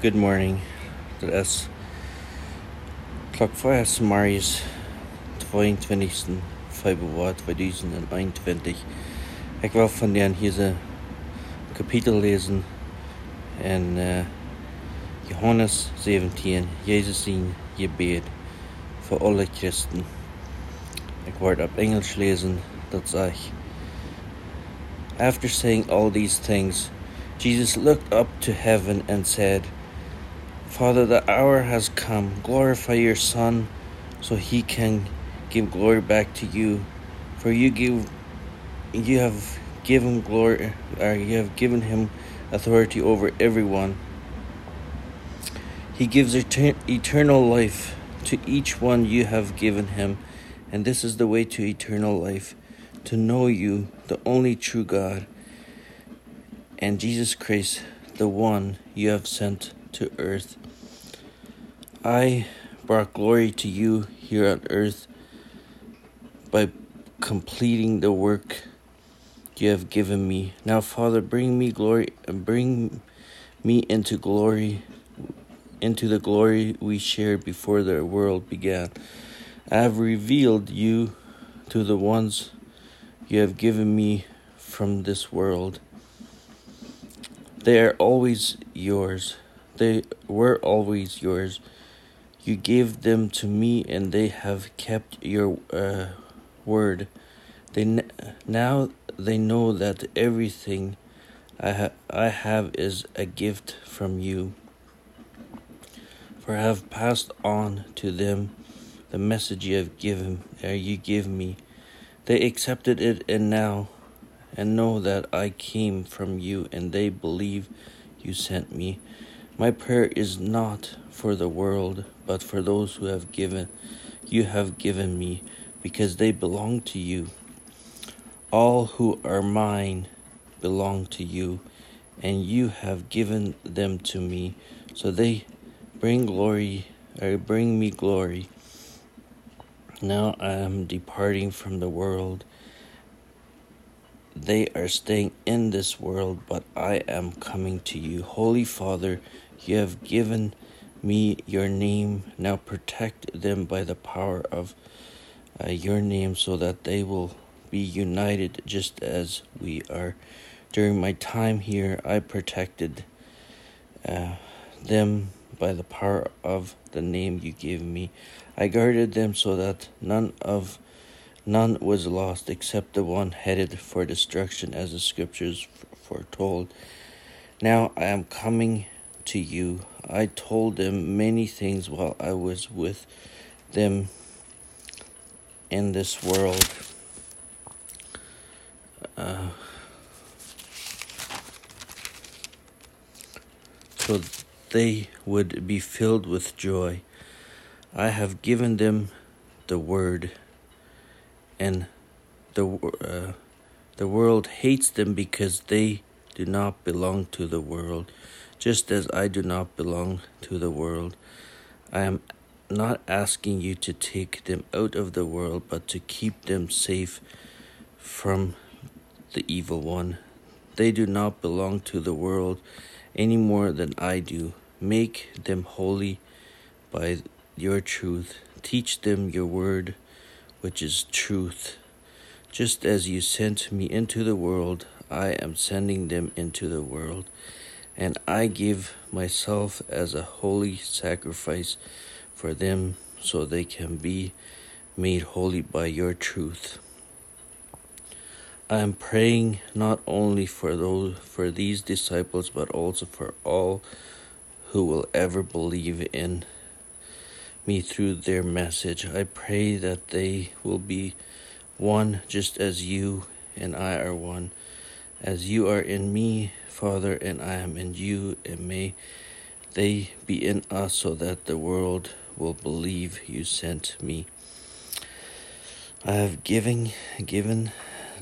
Good morning. Is klok 5 Maris 22 Februar 2021. Ik wil van den hier kapitel lezen in uh, Johannes 17, Jezus zijn gebed voor alle christen. Ik word op Engels lezen dat zegt. After saying all these things, Jesus looked up to heaven and said, Father, the hour has come. Glorify your Son, so he can give glory back to you. For you give you have given glory or you have given him authority over everyone. He gives eternal life to each one you have given him, and this is the way to eternal life to know you, the only true God, and Jesus Christ, the one you have sent to earth. I brought glory to you here on earth by completing the work you have given me. Now, Father, bring me glory and bring me into glory, into the glory we shared before the world began. I have revealed you to the ones you have given me from this world. They are always yours. They were always yours. You gave them to me, and they have kept your uh, word. They now they know that everything I ha- I have is a gift from you. For I have passed on to them the message you have given, uh, you give me. They accepted it, and now, and know that I came from you, and they believe you sent me. My prayer is not for the world, but for those who have given you have given me, because they belong to you. All who are mine belong to you, and you have given them to me, so they bring glory or bring me glory. Now I am departing from the world. They are staying in this world, but I am coming to you. Holy Father, you have given me your name. Now protect them by the power of uh, your name so that they will be united just as we are. During my time here, I protected uh, them by the power of the name you gave me. I guarded them so that none of none was lost except the one headed for destruction as the scriptures foretold. Now I am coming to you. I told them many things while I was with them in this world. Uh, so they would be filled with joy. I have given them the word, and the uh, the world hates them because they do not belong to the world just as I do not belong to the world. I am not asking you to take them out of the world, but to keep them safe from the evil one. They do not belong to the world any more than I do. Make them holy by your truth. Teach them your word, which is truth. Just as you sent me into the world, I am sending them into the world and I give myself as a holy sacrifice for them so they can be made holy by your truth. I am praying not only for those for these disciples but also for all who will ever believe in me through their message. I pray that they will be one just as you and I are one. As you are in me, Father, and I am in you, and may they be in us so that the world will believe you sent me. I have given given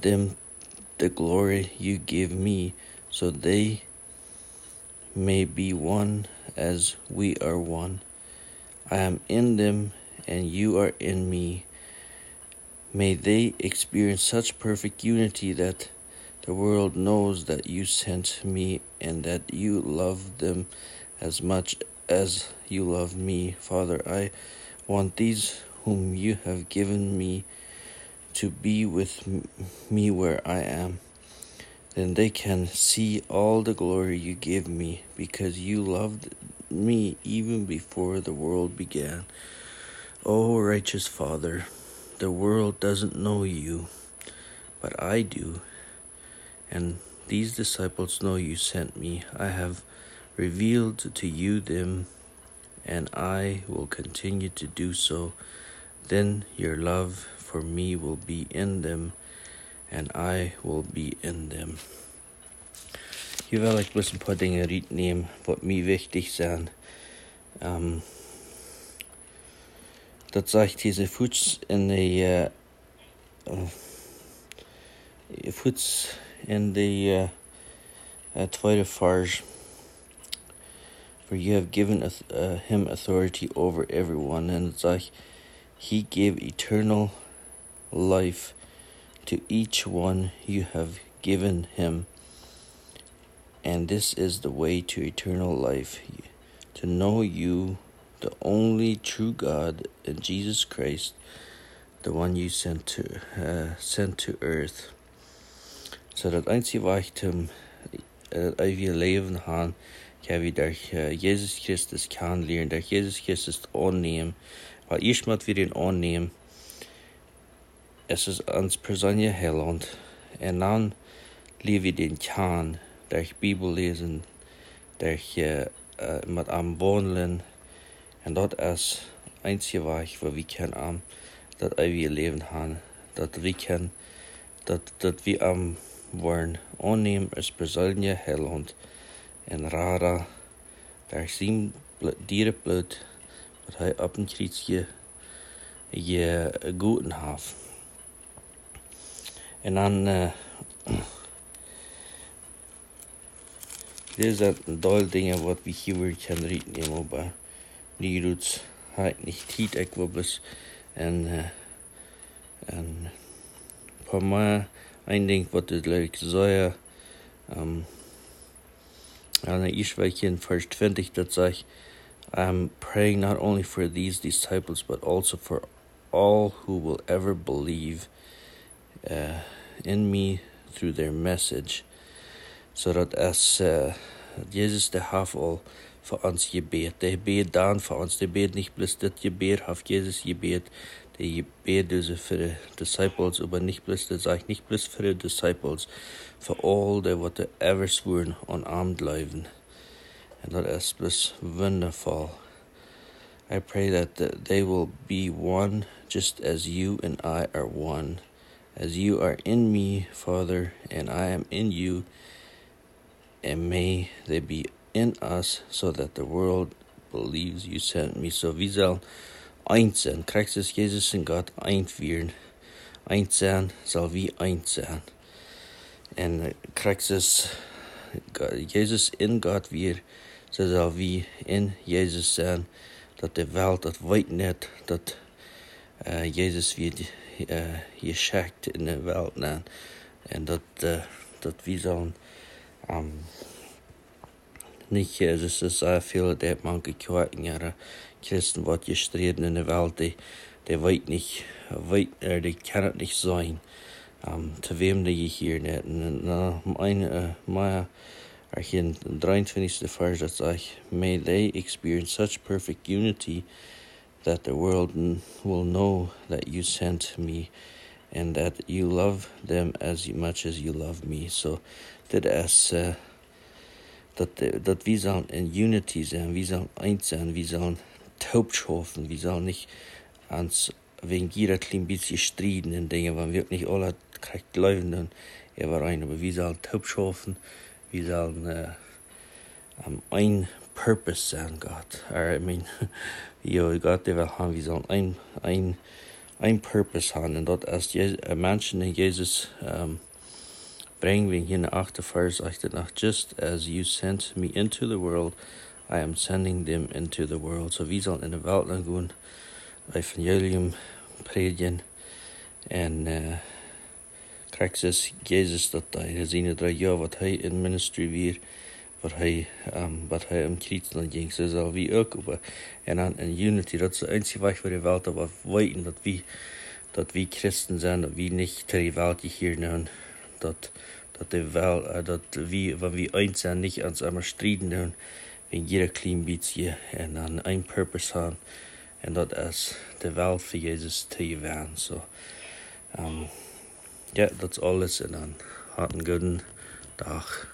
them the glory you give me, so they may be one as we are one. I am in them, and you are in me. May they experience such perfect unity that the world knows that you sent me and that you love them as much as you love me. Father, I want these whom you have given me to be with me where I am. Then they can see all the glory you give me because you loved me even before the world began. O oh, righteous Father, the world doesn't know you, but I do. And these disciples know you sent me. I have revealed to you them, and I will continue to do so. Then your love for me will be in them, and I will be in them. Hier wil ek bloos 'n paar dinge uitneem wat my wichtig zijn. Um, dat zegt deze voets in de uh, uh, voets in the uh, uh, tweede vers for you have given uh, him authority over everyone. And it's like he gave eternal life to each one you have given him. And this is the way to eternal life to know you, the only true God, and Jesus Christ, the one you sent to, uh, sent to earth. Das einzige zodat einziwachtem evige leven gaan, kan we dat Jesus Christus kan leren, dat Jezus Christus annehmen, weil ich mal wieder ihn annehmen. Es ist ans Personje Helland. Und dann liebe ich den Kern, der durch Bibel lesen, durch äh, eh, mit am Wohnen. Und dort ist einzige Weg, wo wir können am, ehm, dass wir Leben haben, dass wir können, dass wir am worden aannemen als persoonlijke heiland en rara daar zien dierenbloed wat hij op een krietje je goeden heeft. En dan uh, dit zijn dol dingen wat we hier kunnen reden, maar doet hij niet tiet ik was en uh, en voor mij een ding wat het leuk zou um, And Ishvakin verse 20 that says, I'm praying not only for these disciples, but also for all who will ever believe uh, in me through their message. So that as uh, Jesus de have all for ons gebed. De gebed dan voor ons. De gebed niet plus dat gebed heeft Jesus gebed. De gebed dus voor de disciples, maar niet plus, dat zeg niet plus voor de disciples, for all they what they ever sworn on armed leven. And that is plus wonderful. I pray that they will be one just as you and I are one. As you are in me, Father, and I am in you, and may they be in us so that the world believes you sent me. So wie eins sein? Christus Jesus in Gott einführen. Eins sein soll wie eins sein. En Christus, Jezus in Gott weer, so zal wie in Jezus zijn. Dat de wereld dat weet net dat uh, Jezus weer uh, geschakt in de wereld na. En dat, uh, dat wie zullen um, nicht, es ist sehr viel, der manche Kirchen, ja, Christen, was gestritten in der Welt, die, die weit nicht, weit, äh, die kann nicht sein. Um, te wem die hier net. En uh, mijn, uh, mijn, er in 23 vers dat zegt, may they experience such perfect unity that the world will know that you sent me and that you love them as much as you love me. So, dit is uh, dat, dat wir sollen in Unity sein, wir sollen eins sein, wir sollen taub schaffen, wir sollen nicht ans wegen jeder klein bisschen striden in Dingen, weil wir nicht alle kriegt laufen dann er rein, aber wir sollen taub schaffen, wir sollen äh, um, ein Purpose sein, Gott. Or, I mean, ja, Gott, der will haben, wir sollen ein, ein, ein Purpose haben, und dort ist Menschen in Jesus, um, Bring me in after vers nach just as you sent me into the world, I am sending them into the world. So wie sollen in de wereld gaan, evangelium predigen en uh, Christus Jezus dat hij gezien drie jaar wat hij in ministry weer wat hy um, wat hy am kritisch ging so sal wie ook op en aan in unity dat is einzig weg voor de welt wat weten dat wie dat wie christen zijn dat wie niet ter die welt hier nun dat dat de wel uh, dat wie wat wie eins zijn nicht ans einmal striden nun in jeder clean beats you and an ein purpose han and that as the valve for Jesus to you van so ähm, um yeah that's all it's in an harten guten Tag.